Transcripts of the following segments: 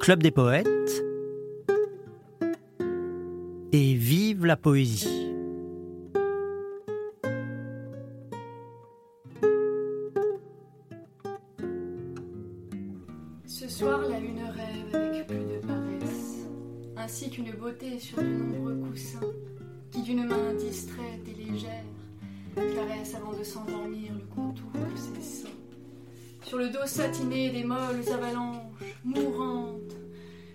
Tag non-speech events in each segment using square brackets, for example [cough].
Club des poètes et vive la poésie. Ce soir, la lune rêve avec plus de paresse, ainsi qu'une beauté sur de nombreux coussins, qui d'une main distraite et légère caresse avant de s'endormir le contour. Sur le dos satiné des molles avalanches, mourantes,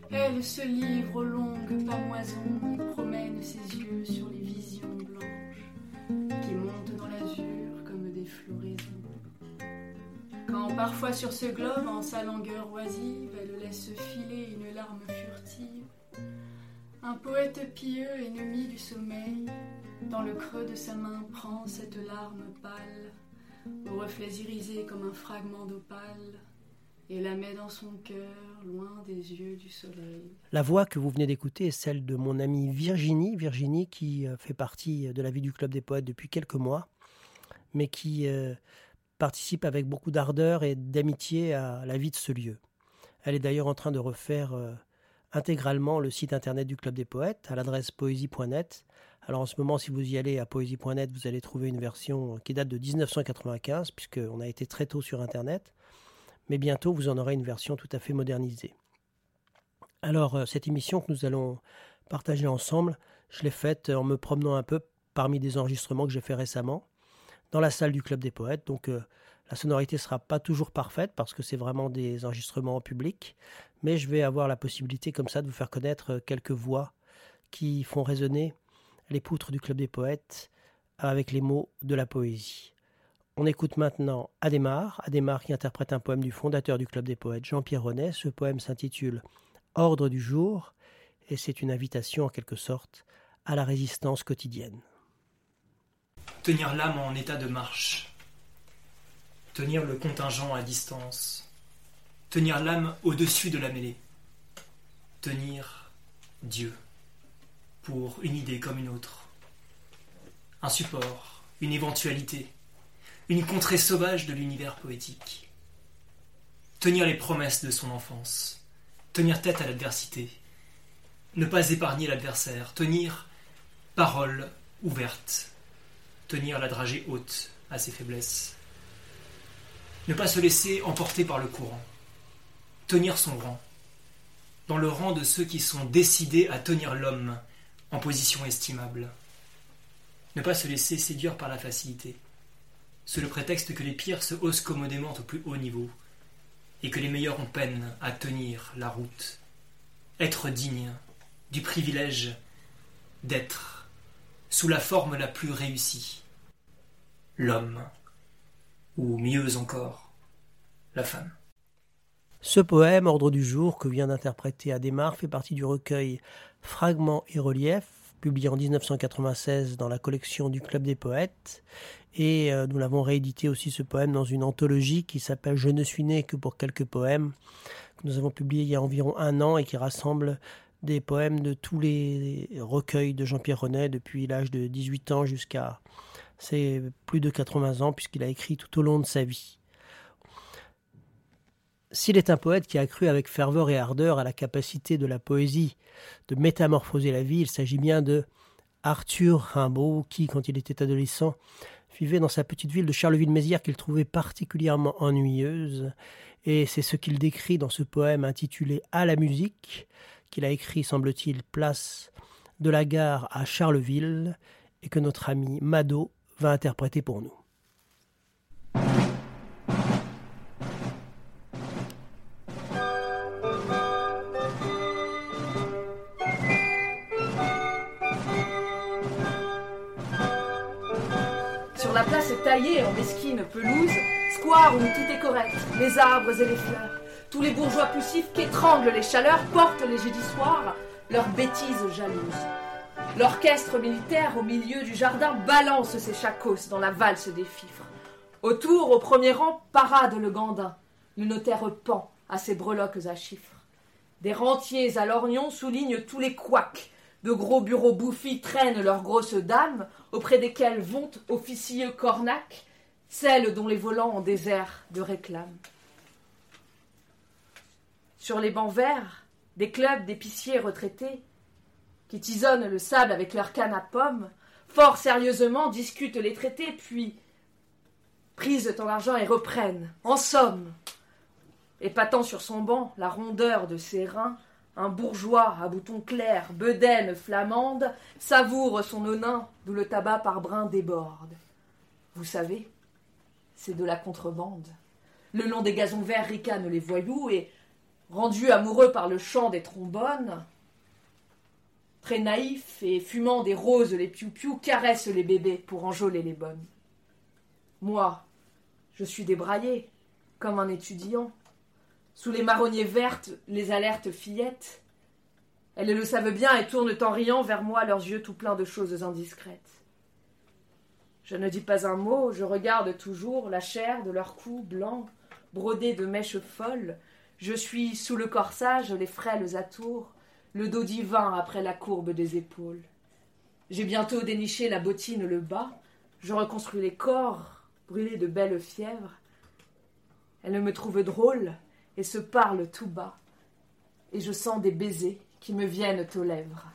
elle se livre aux longues pamoisons et promène ses yeux sur les visions blanches qui montent dans l'azur comme des floraisons. Quand parfois sur ce globe, en sa langueur oisive, elle laisse filer une larme furtive, un poète pieux, ennemi du sommeil, dans le creux de sa main prend cette larme pâle, aux reflets irisés comme un fragment d'opale, et la met dans son cœur, loin des yeux du soleil. La voix que vous venez d'écouter est celle de mon amie Virginie, Virginie qui euh, fait partie de la vie du Club des Poètes depuis quelques mois, mais qui euh, participe avec beaucoup d'ardeur et d'amitié à la vie de ce lieu. Elle est d'ailleurs en train de refaire euh, intégralement le site internet du Club des Poètes à l'adresse poésie.net. Alors en ce moment, si vous y allez à poésie.net, vous allez trouver une version qui date de 1995, puisqu'on a été très tôt sur internet mais bientôt vous en aurez une version tout à fait modernisée. Alors euh, cette émission que nous allons partager ensemble, je l'ai faite en me promenant un peu parmi des enregistrements que j'ai fait récemment dans la salle du Club des Poètes. Donc euh, la sonorité sera pas toujours parfaite parce que c'est vraiment des enregistrements en public, mais je vais avoir la possibilité comme ça de vous faire connaître quelques voix qui font résonner les poutres du Club des Poètes avec les mots de la poésie. On écoute maintenant Adémar, Adémar qui interprète un poème du fondateur du Club des Poètes, Jean-Pierre Renet. Ce poème s'intitule Ordre du jour et c'est une invitation en quelque sorte à la résistance quotidienne. Tenir l'âme en état de marche, tenir le contingent à distance, tenir l'âme au-dessus de la mêlée, tenir Dieu pour une idée comme une autre, un support, une éventualité une contrée sauvage de l'univers poétique. Tenir les promesses de son enfance, tenir tête à l'adversité, ne pas épargner l'adversaire, tenir parole ouverte, tenir la dragée haute à ses faiblesses, ne pas se laisser emporter par le courant, tenir son rang, dans le rang de ceux qui sont décidés à tenir l'homme en position estimable, ne pas se laisser séduire par la facilité, sous le prétexte que les pires se haussent commodément au plus haut niveau, et que les meilleurs ont peine à tenir la route. Être digne du privilège d'être sous la forme la plus réussie. L'homme, ou mieux encore, la femme. Ce poème, Ordre du jour, que vient d'interpréter Adémar, fait partie du recueil Fragments et reliefs, publié en 1996 dans la collection du Club des Poètes. Et euh, nous l'avons réédité aussi ce poème dans une anthologie qui s'appelle Je ne suis né que pour quelques poèmes, que nous avons publié il y a environ un an et qui rassemble des poèmes de tous les recueils de Jean-Pierre Renet depuis l'âge de 18 ans jusqu'à c'est plus de 80 ans puisqu'il a écrit tout au long de sa vie. S'il est un poète qui a cru avec ferveur et ardeur à la capacité de la poésie de métamorphoser la vie, il s'agit bien de Arthur Rimbaud, qui, quand il était adolescent, vivait dans sa petite ville de Charleville-Mézières qu'il trouvait particulièrement ennuyeuse. Et c'est ce qu'il décrit dans ce poème intitulé À la musique, qu'il a écrit, semble-t-il, place de la gare à Charleville, et que notre ami Mado va interpréter pour nous. En mesquine pelouse, square où tout est correct, les arbres et les fleurs. Tous les bourgeois poussifs qu'étranglent les chaleurs portent les jeudis soirs leurs bêtises jalouses. L'orchestre militaire au milieu du jardin balance ses chacos dans la valse des fifres. Autour, au premier rang, parade le gandin. Le notaire pend à ses breloques à chiffres. Des rentiers à lorgnon soulignent tous les couacs de gros bureaux bouffis traînent leurs grosses dames, auprès desquelles vont officieux cornac, celle dont les volants ont des airs de réclame. Sur les bancs verts, des clubs d'épiciers retraités, qui tisonnent le sable avec leurs cannes à pommes, fort sérieusement discutent les traités, puis prisent ton argent et reprennent, en somme. Épatant sur son banc la rondeur de ses reins, un bourgeois à boutons clairs, bedaine flamande, savoure son onin d'où le tabac par brin déborde. Vous savez, c'est de la contrebande. Le long des gazons verts ricanent les voyous et, rendus amoureux par le chant des trombones, très naïfs et fumant des roses les piou-piou, caressent les bébés pour enjôler les bonnes. Moi, je suis débraillé, comme un étudiant. Sous les marronniers vertes, les alertes fillettes. Elles le savent bien et tournent en riant vers moi leurs yeux tout pleins de choses indiscrètes. Je ne dis pas un mot, je regarde toujours la chair de leur cou blanc, brodé de mèches folles. Je suis sous le corsage les frêles atours, le dos divin après la courbe des épaules. J'ai bientôt déniché la bottine le bas, je reconstruis les corps, brûlés de belles fièvres. Elles me trouvent drôle et se parlent tout bas, et je sens des baisers qui me viennent aux lèvres.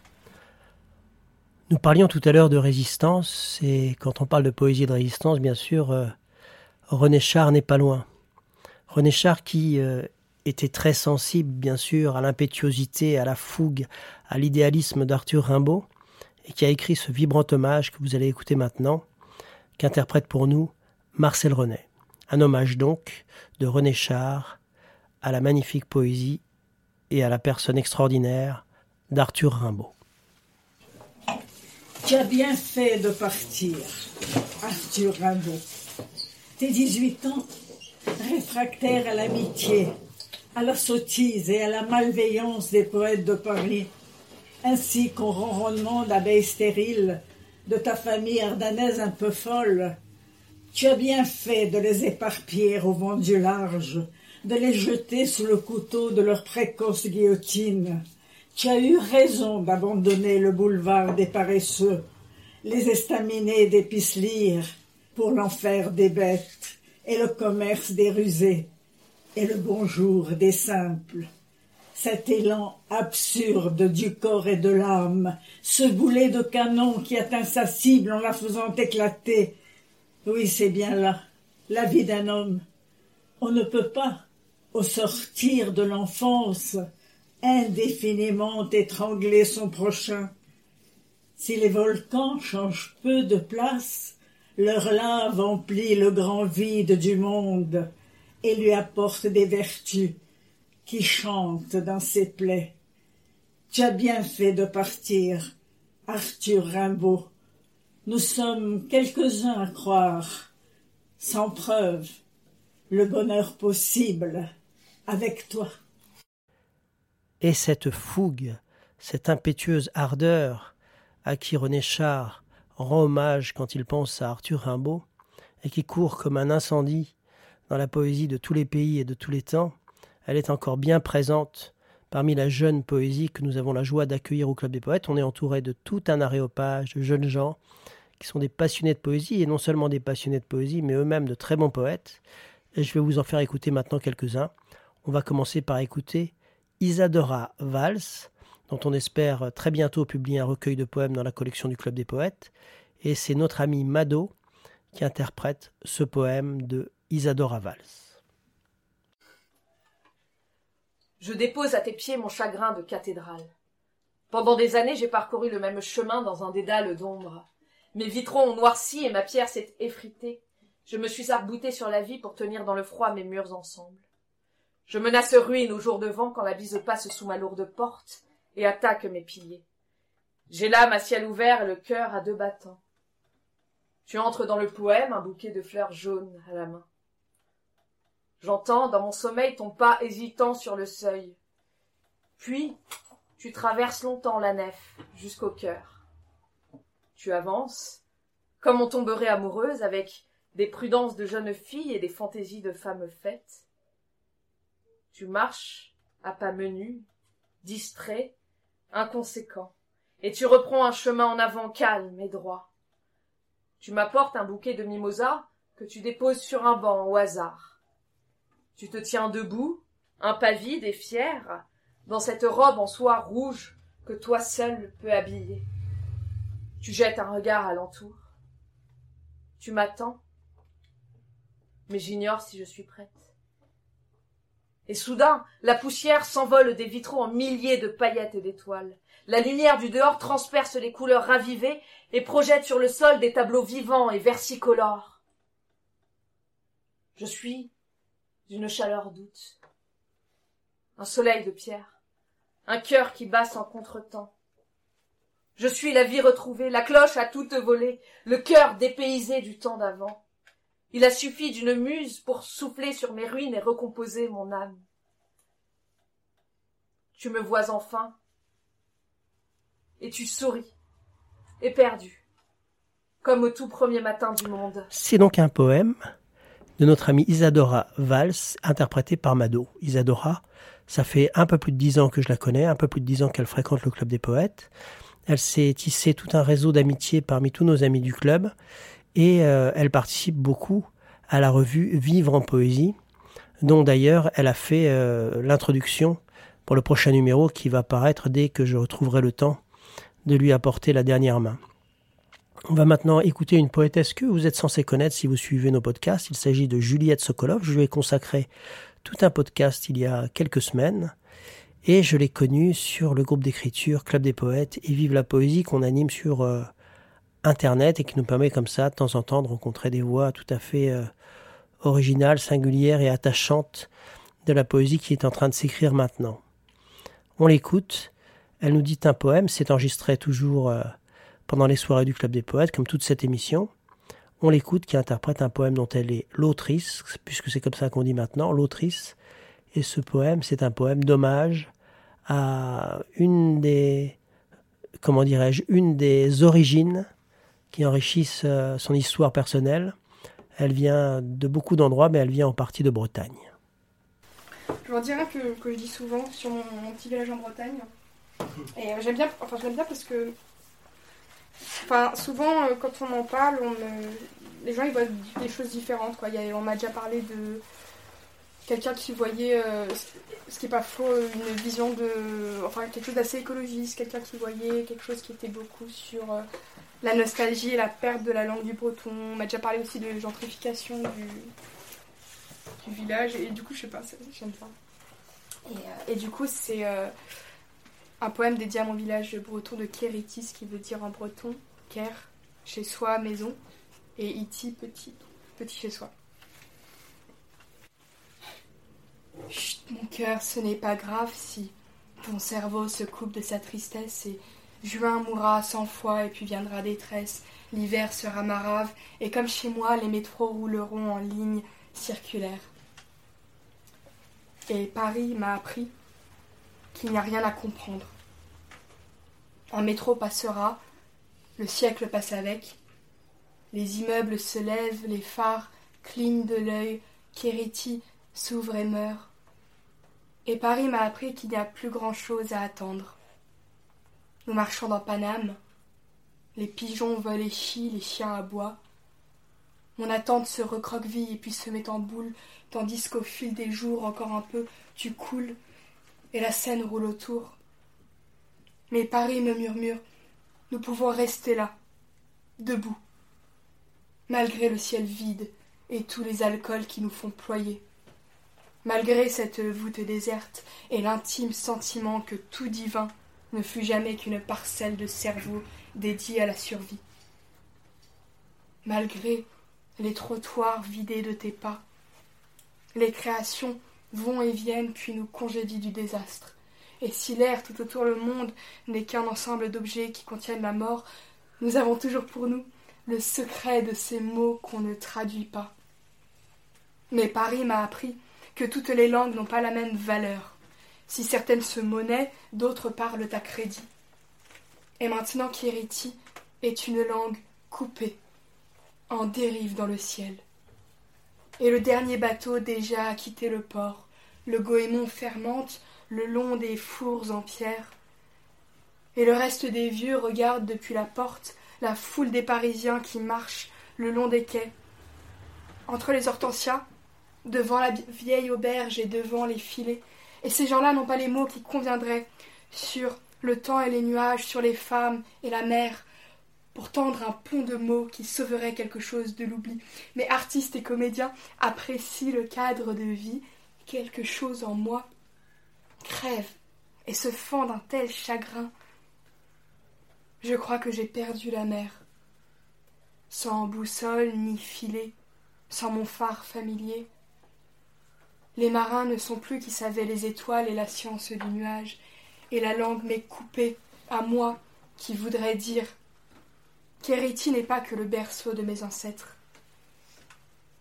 Nous parlions tout à l'heure de résistance, et quand on parle de poésie de résistance, bien sûr, euh, René Char n'est pas loin. René Char qui euh, était très sensible, bien sûr, à l'impétuosité, à la fougue, à l'idéalisme d'Arthur Rimbaud, et qui a écrit ce vibrant hommage que vous allez écouter maintenant, qu'interprète pour nous Marcel René. Un hommage donc de René Char à la magnifique poésie et à la personne extraordinaire d'Arthur Rimbaud. Tu as bien fait de partir, Arthur Rimbaud. Tes 18 ans, réfractaire à l'amitié, à la sottise et à la malveillance des poètes de Paris, ainsi qu'au ronronnement d'abeilles stériles de ta famille ardanaise un peu folle, tu as bien fait de les éparpiller au vent du large, de les jeter sous le couteau de leur précoce guillotine. Tu as eu raison d'abandonner le boulevard des paresseux, les estaminets des pisselires, pour l'enfer des bêtes et le commerce des rusés et le bonjour des simples. Cet élan absurde du corps et de l'âme, ce boulet de canon qui atteint sa cible en la faisant éclater. Oui, c'est bien là, la vie d'un homme. On ne peut pas, au sortir de l'enfance, indéfiniment étrangler son prochain. Si les volcans changent peu de place, leur lave emplit le grand vide du monde et lui apporte des vertus qui chantent dans ses plaies. Tu as bien fait de partir, Arthur Rimbaud. Nous sommes quelques-uns à croire, sans preuve, le bonheur possible avec toi. Et cette fougue, cette impétueuse ardeur à qui René Char rend hommage quand il pense à Arthur Rimbaud, et qui court comme un incendie dans la poésie de tous les pays et de tous les temps, elle est encore bien présente parmi la jeune poésie que nous avons la joie d'accueillir au Club des Poètes. On est entouré de tout un aréopage de jeunes gens qui sont des passionnés de poésie, et non seulement des passionnés de poésie, mais eux-mêmes de très bons poètes. Et je vais vous en faire écouter maintenant quelques-uns. On va commencer par écouter Isadora Valls, dont on espère très bientôt publier un recueil de poèmes dans la collection du Club des Poètes. Et c'est notre ami Mado qui interprète ce poème de Isadora Valls. Je dépose à tes pieds mon chagrin de cathédrale. Pendant des années, j'ai parcouru le même chemin dans un dédale d'ombre. Mes vitraux ont noirci et ma pierre s'est effritée. Je me suis arbouté sur la vie pour tenir dans le froid mes murs ensemble. Je menace ruine au jour de vent quand la bise passe sous ma lourde porte et attaque mes piliers. J'ai l'âme à ciel ouvert et le cœur à deux battants. Tu entres dans le poème, un bouquet de fleurs jaunes à la main. J'entends dans mon sommeil ton pas hésitant sur le seuil. Puis, tu traverses longtemps la nef jusqu'au cœur. Tu avances, comme on tomberait amoureuse, avec des prudences de jeune fille et des fantaisies de femme faites. Tu marches à pas menus, distrait, inconséquent, et tu reprends un chemin en avant calme et droit. Tu m'apportes un bouquet de mimosas que tu déposes sur un banc au hasard. Tu te tiens debout, impavide et fier, dans cette robe en soie rouge que toi seul peux habiller. Tu jettes un regard alentour. Tu m'attends, mais j'ignore si je suis prête. Et soudain, la poussière s'envole des vitraux en milliers de paillettes et d'étoiles. La lumière du dehors transperce les couleurs ravivées et projette sur le sol des tableaux vivants et versicolores. Je suis d'une chaleur douce, un soleil de pierre, un cœur qui bat sans contretemps. Je suis la vie retrouvée, la cloche à toute volée, le cœur dépaysé du temps d'avant. Il a suffi d'une muse pour souffler sur mes ruines et recomposer mon âme. Tu me vois enfin, et tu souris, éperdu, comme au tout premier matin du monde. C'est donc un poème de notre amie Isadora Valls, interprété par Mado. Isadora, ça fait un peu plus de dix ans que je la connais, un peu plus de dix ans qu'elle fréquente le club des poètes. Elle s'est tissé tout un réseau d'amitié parmi tous nos amis du club et euh, elle participe beaucoup à la revue Vivre en poésie, dont d'ailleurs elle a fait euh, l'introduction pour le prochain numéro qui va paraître dès que je retrouverai le temps de lui apporter la dernière main. On va maintenant écouter une poétesse que vous êtes censé connaître si vous suivez nos podcasts. Il s'agit de Juliette Sokolov. Je lui ai consacré tout un podcast il y a quelques semaines. Et je l'ai connue sur le groupe d'écriture Club des Poètes et Vive la Poésie qu'on anime sur euh, Internet et qui nous permet comme ça de temps en temps de rencontrer des voix tout à fait euh, originales, singulières et attachantes de la poésie qui est en train de s'écrire maintenant. On l'écoute, elle nous dit un poème, c'est enregistré toujours euh, pendant les soirées du Club des Poètes, comme toute cette émission. On l'écoute qui interprète un poème dont elle est l'autrice, puisque c'est comme ça qu'on dit maintenant, l'autrice. Et ce poème, c'est un poème d'hommage à une des, comment dirais-je, une des origines qui enrichissent euh, son histoire personnelle. Elle vient de beaucoup d'endroits, mais elle vient en partie de Bretagne. Je vous dirais que, que je dis souvent sur mon, petit village en Bretagne. Et euh, j'aime bien, enfin j'aime bien parce que, enfin souvent euh, quand on en parle, on les gens ils voient des choses différentes. Quoi. on m'a déjà parlé de quelqu'un qui voyait, ce qui n'est pas faux, une vision de. Enfin, quelque chose d'assez écologiste, quelqu'un qui voyait quelque chose qui était beaucoup sur euh, la nostalgie et la perte de la langue du breton. On m'a déjà parlé aussi de gentrification du, village, et du coup, je sais pas, j'aime pas. Et, euh, et, du coup, c'est un poème dédié à mon village breton de Kéritis, qui veut dire en breton Ker, chez soi, maison, et Iti, petit, petit chez soi. Chut, mon cœur, ce n'est pas grave si ton cerveau se coupe de sa tristesse et juin mourra cent fois et puis viendra détresse. L'hiver sera marave et comme chez moi, les métros rouleront en ligne circulaire. Et Paris m'a appris qu'il n'y a rien à comprendre. Un métro passera, le siècle passe avec, les immeubles se lèvent, les phares clignent de l'œil, Kériti s'ouvre et meurt. Et Paris m'a appris qu'il n'y a plus grand-chose à attendre. Nous marchons dans Paname. Les pigeons volent et chient, les chiens aboient. Mon attente se recroqueville et puis se met en boule, tandis qu'au fil des jours, encore un peu, tu coules, et la scène roule autour. Mais Paris me murmure Nous pouvons rester là, debout, malgré le ciel vide et tous les alcools qui nous font ployer malgré cette voûte déserte et l'intime sentiment que tout divin ne fut jamais qu'une parcelle de cerveau dédiée à la survie. Malgré les trottoirs vidés de tes pas, les créations vont et viennent puis nous congédient du désastre. Et si l'air tout autour le monde n'est qu'un ensemble d'objets qui contiennent la mort, nous avons toujours pour nous le secret de ces mots qu'on ne traduit pas. Mais Paris m'a appris que toutes les langues n'ont pas la même valeur. Si certaines se monnaient, d'autres parlent à crédit. Et maintenant Kiriti est une langue coupée, en dérive dans le ciel. Et le dernier bateau déjà a quitté le port, le goémon fermente le long des fours en pierre. Et le reste des vieux regarde depuis la porte la foule des Parisiens qui marchent le long des quais. entre les hortensias, devant la vieille auberge et devant les filets. Et ces gens-là n'ont pas les mots qui conviendraient sur le temps et les nuages, sur les femmes et la mer, pour tendre un pont de mots qui sauverait quelque chose de l'oubli. Mais artistes et comédiens apprécient le cadre de vie, quelque chose en moi crève et se fend d'un tel chagrin. Je crois que j'ai perdu la mer, sans boussole ni filet, sans mon phare familier. Les marins ne sont plus qui savaient les étoiles et la science du nuage, et la langue m'est coupée à moi qui voudrais dire qu'Hériti n'est pas que le berceau de mes ancêtres.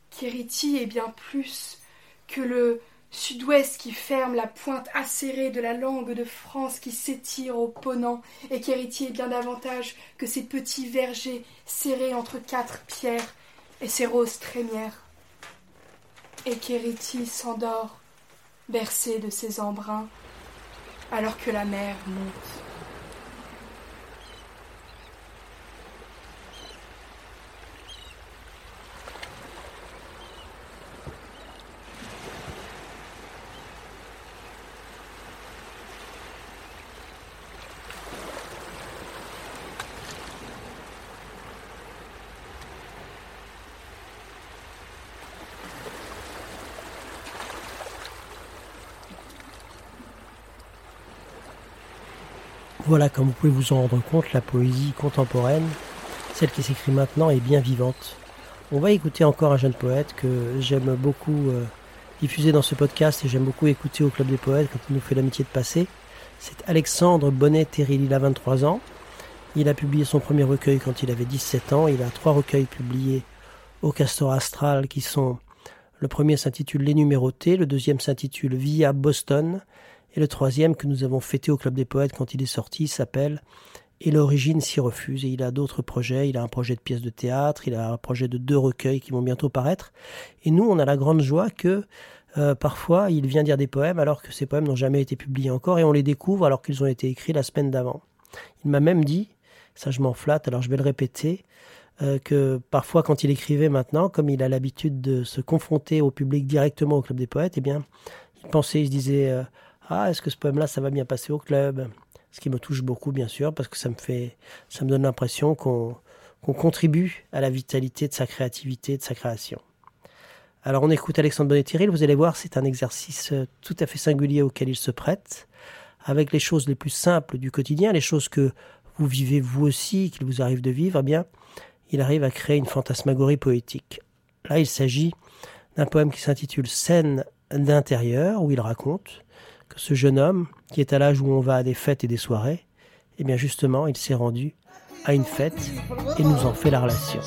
Qu'Hériti est bien plus que le sud-ouest qui ferme la pointe acérée de la langue de France qui s'étire au ponant, et qu'Héritier est bien davantage que ces petits vergers serrés entre quatre pierres et ces roses trémières. Et qu'Héritier s'endort, bercé de ses embruns, alors que la mer monte. Voilà, comme vous pouvez vous en rendre compte, la poésie contemporaine, celle qui s'écrit maintenant, est bien vivante. On va écouter encore un jeune poète que j'aime beaucoup euh, diffuser dans ce podcast et j'aime beaucoup écouter au Club des Poètes quand il nous fait l'amitié de passer. C'est Alexandre Bonnet-Terril, il a 23 ans. Il a publié son premier recueil quand il avait 17 ans. Il a trois recueils publiés au Castor Astral qui sont le premier s'intitule Les Numérotés, le deuxième s'intitule Via Boston et le troisième que nous avons fêté au Club des Poètes quand il est sorti s'appelle Et l'origine s'y refuse. Et il a d'autres projets. Il a un projet de pièce de théâtre. Il a un projet de deux recueils qui vont bientôt paraître. Et nous, on a la grande joie que euh, parfois il vient dire des poèmes alors que ces poèmes n'ont jamais été publiés encore et on les découvre alors qu'ils ont été écrits la semaine d'avant. Il m'a même dit, ça je m'en flatte, alors je vais le répéter, euh, que parfois quand il écrivait maintenant, comme il a l'habitude de se confronter au public directement au Club des Poètes, eh bien, il pensait, il se disait, euh, ah, est-ce que ce poème-là, ça va bien passer au club? Ce qui me touche beaucoup, bien sûr, parce que ça me fait, ça me donne l'impression qu'on contribue à la vitalité de sa créativité, de sa création. Alors, on écoute Alexandre bonnet Vous allez voir, c'est un exercice euh, tout à fait singulier auquel il se prête, avec les choses les plus simples du quotidien, les choses que vous vivez vous aussi, qu'il vous arrive de vivre. Eh bien, il arrive à créer une fantasmagorie poétique. Là, il s'agit d'un poème qui s'intitule Scène d'intérieur, où il raconte que ce jeune homme, qui est à l'âge où on va à des fêtes et des soirées, eh bien justement, il s'est rendu à une fête et nous en fait la relation.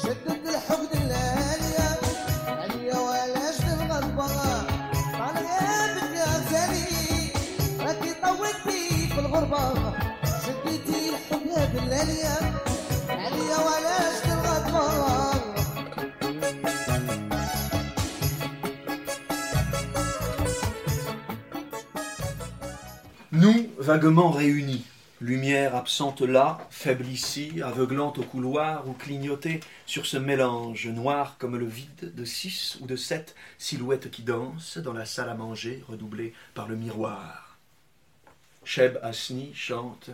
Vaguement réunis, lumière absente là, faible ici, aveuglante au couloir ou clignotée sur ce mélange noir comme le vide de six ou de sept silhouettes qui dansent dans la salle à manger redoublée par le miroir. Sheb Asni chante.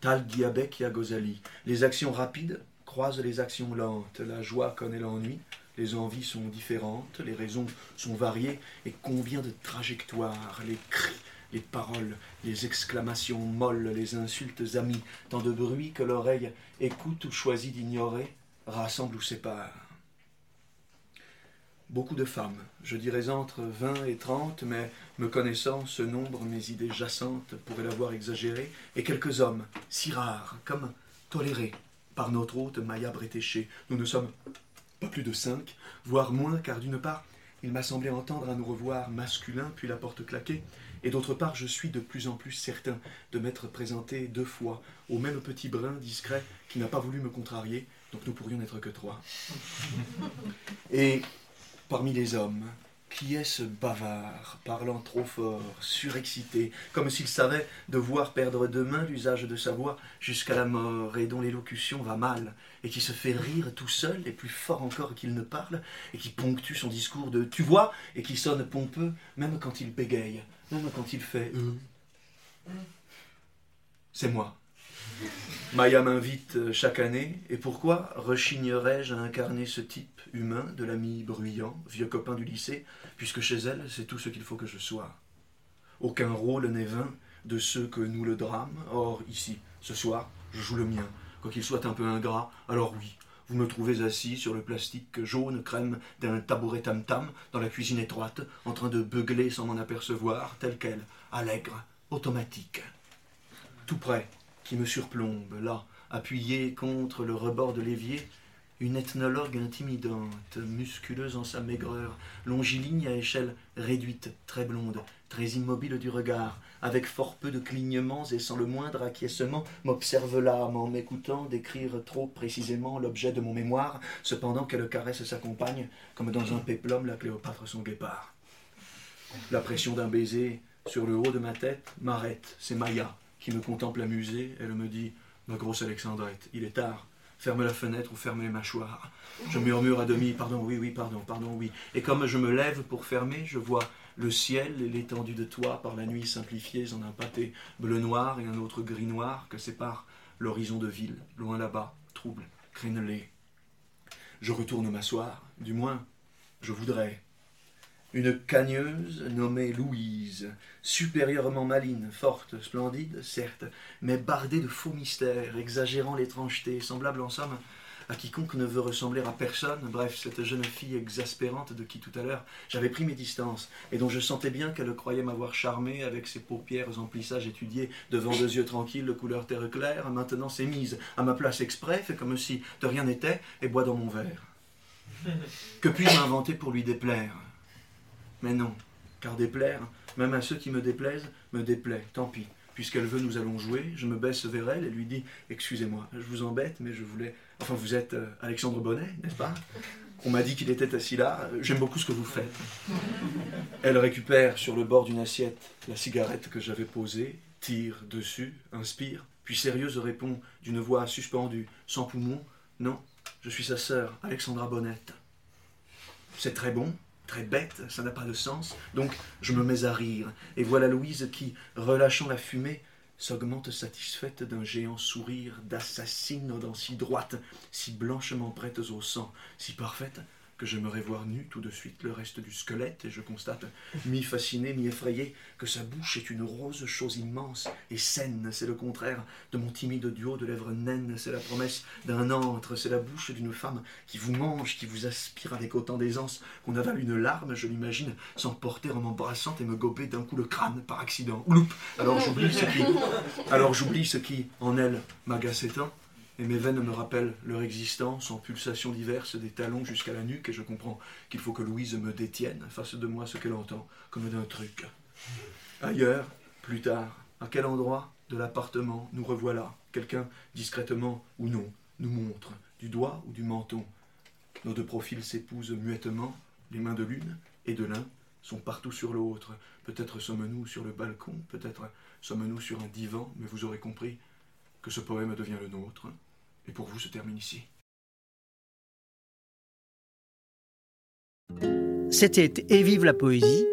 Tal Giabek Yagozali. Les actions rapides croisent les actions lentes, la joie connaît l'ennui, les envies sont différentes, les raisons sont variées, et combien de trajectoires, les cris, les paroles, les exclamations molles, les insultes amies, tant de bruit que l'oreille écoute ou choisit d'ignorer, rassemble ou sépare. Beaucoup de femmes, je dirais entre vingt et trente, mais me connaissant, ce nombre, mes idées jacentes pourraient l'avoir exagéré, et quelques hommes, si rares, comme tolérés par notre hôte Maya Bretéché. Nous ne sommes pas plus de cinq, voire moins, car d'une part, il m'a semblé entendre un nous revoir masculin, puis la porte claquée, et d'autre part, je suis de plus en plus certain de m'être présenté deux fois au même petit brin discret qui n'a pas voulu me contrarier, donc nous pourrions n'être que trois. [laughs] Et parmi les hommes, Qui est ce bavard, parlant trop fort, surexcité, comme s'il savait devoir perdre demain l'usage de sa voix jusqu'à la mort, et dont l'élocution va mal, et qui se fait rire tout seul, et plus fort encore qu'il ne parle, et qui ponctue son discours de tu vois, et qui sonne pompeux, même quand il bégaye, même quand il fait euh. C'est moi. Maya m'invite euh, chaque année, et pourquoi rechignerais-je à incarner ce type humain de l'ami bruyant, vieux copain du lycée, puisque chez elle, c'est tout ce qu'il faut que je sois. Aucun rôle n'est vain de ceux que nous le drame, or ici, ce soir, je joue le mien, quoiqu'il soit un peu ingrat, alors oui, vous me trouvez assis sur le plastique jaune crème d'un tabouret tam-tam dans la cuisine étroite, en train de beugler sans m'en apercevoir, tel quel, allègre, automatique. Tout près, qui me surplombe, là, appuyé contre le rebord de l'évier, une ethnologue intimidante, musculeuse en sa maigreur, longiligne à échelle réduite, très blonde, très immobile du regard, avec fort peu de clignements et sans le moindre acquiescement, m'observe l'âme en m'écoutant décrire trop précisément l'objet de mon mémoire, cependant qu'elle caresse sa compagne, comme dans un péplum la Cléopâtre son guépard. La pression d'un baiser sur le haut de ma tête m'arrête, c'est Maya, qui me contemple amusée. Elle me dit Ma grosse Alexandrette, il est tard. Ferme la fenêtre ou ferme les mâchoires. Je murmure à demi Pardon, oui, oui, pardon, pardon, oui. Et comme je me lève pour fermer, je vois le ciel et l'étendue de toit par la nuit simplifiés en un pâté bleu-noir et un autre gris-noir que sépare l'horizon de ville, loin là-bas, trouble, crénelé. Je retourne m'asseoir, du moins, je voudrais une cagneuse nommée Louise, supérieurement maline, forte, splendide, certes, mais bardée de faux mystères, exagérant l'étrangeté, semblable en somme à quiconque ne veut ressembler à personne, bref, cette jeune fille exaspérante de qui tout à l'heure j'avais pris mes distances, et dont je sentais bien qu'elle croyait m'avoir charmé avec ses paupières en plissage étudié devant deux yeux tranquilles de couleur terre claire, maintenant s'est mise à ma place exprès, fait comme si de rien n'était, et boit dans mon verre. Que puis-je inventer pour lui déplaire? Mais non, car déplaire, même à ceux qui me déplaisent, me déplaît, tant pis. Puisqu'elle veut, nous allons jouer. Je me baisse vers elle et lui dis Excusez-moi, je vous embête, mais je voulais. Enfin, vous êtes euh, Alexandre Bonnet, n'est-ce pas? On m'a dit qu'il était assis là. J'aime beaucoup ce que vous faites. Elle récupère sur le bord d'une assiette la cigarette que j'avais posée, tire dessus, inspire, puis sérieuse répond d'une voix suspendue, sans poumon Non, je suis sa sœur, Alexandra Bonnette. C'est très bon, très bête, ça n'a pas de sens. Donc je me mets à rire. Et voilà Louise qui, relâchant la fumée, s'augmente satisfaite d'un géant sourire d'assassine aux dents si droites, si blanchement prêtes au sang, si parfaites que j'aimerais voir nu tout de suite le reste du squelette, et je constate, mi-fasciné, mi-effrayé, que sa bouche est une rose chose immense et saine, c'est le contraire de mon timide duo de lèvres naines, c'est la promesse d'un antre, c'est la bouche d'une femme qui vous mange, qui vous aspire avec autant d'aisance qu'on avale une larme, je l'imagine, s'emporter en m'embrassant et me gober d'un coup le crâne par accident. Alors j'oublie ce qui, alors j'oublie ce qui, en elle, m'agaçait tant, et mes veines me rappellent leur existence en pulsations diverses des talons jusqu'à la nuque, et je comprends qu'il faut que Louise me détienne, fasse de moi ce qu'elle entend, comme d'un truc. Ailleurs, plus tard, à quel endroit de l'appartement nous revoilà Quelqu'un, discrètement ou non, nous montre, du doigt ou du menton? Nos deux profils s'épousent muettement, les mains de l'une et de l'un sont partout sur l'autre. Peut-être sommes-nous sur le balcon, peut-être sommes-nous sur un divan, mais vous aurez compris que ce poème devient le nôtre, et pour vous se termine ici. C'était Et vive la poésie,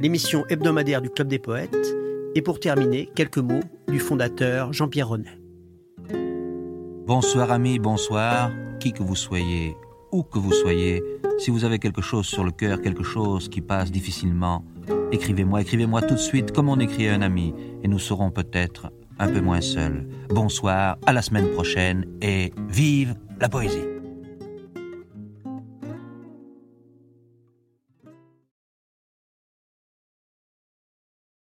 l'émission hebdomadaire du Club des poètes, et pour terminer, quelques mots du fondateur Jean-Pierre Renet. Bonsoir amis, bonsoir, qui que vous soyez, où que vous soyez, si vous avez quelque chose sur le cœur, quelque chose qui passe difficilement, écrivez-moi, écrivez-moi tout de suite comme on écrit à un ami, et nous serons peut-être un peu moins seul. Bonsoir, à la semaine prochaine et vive la poésie.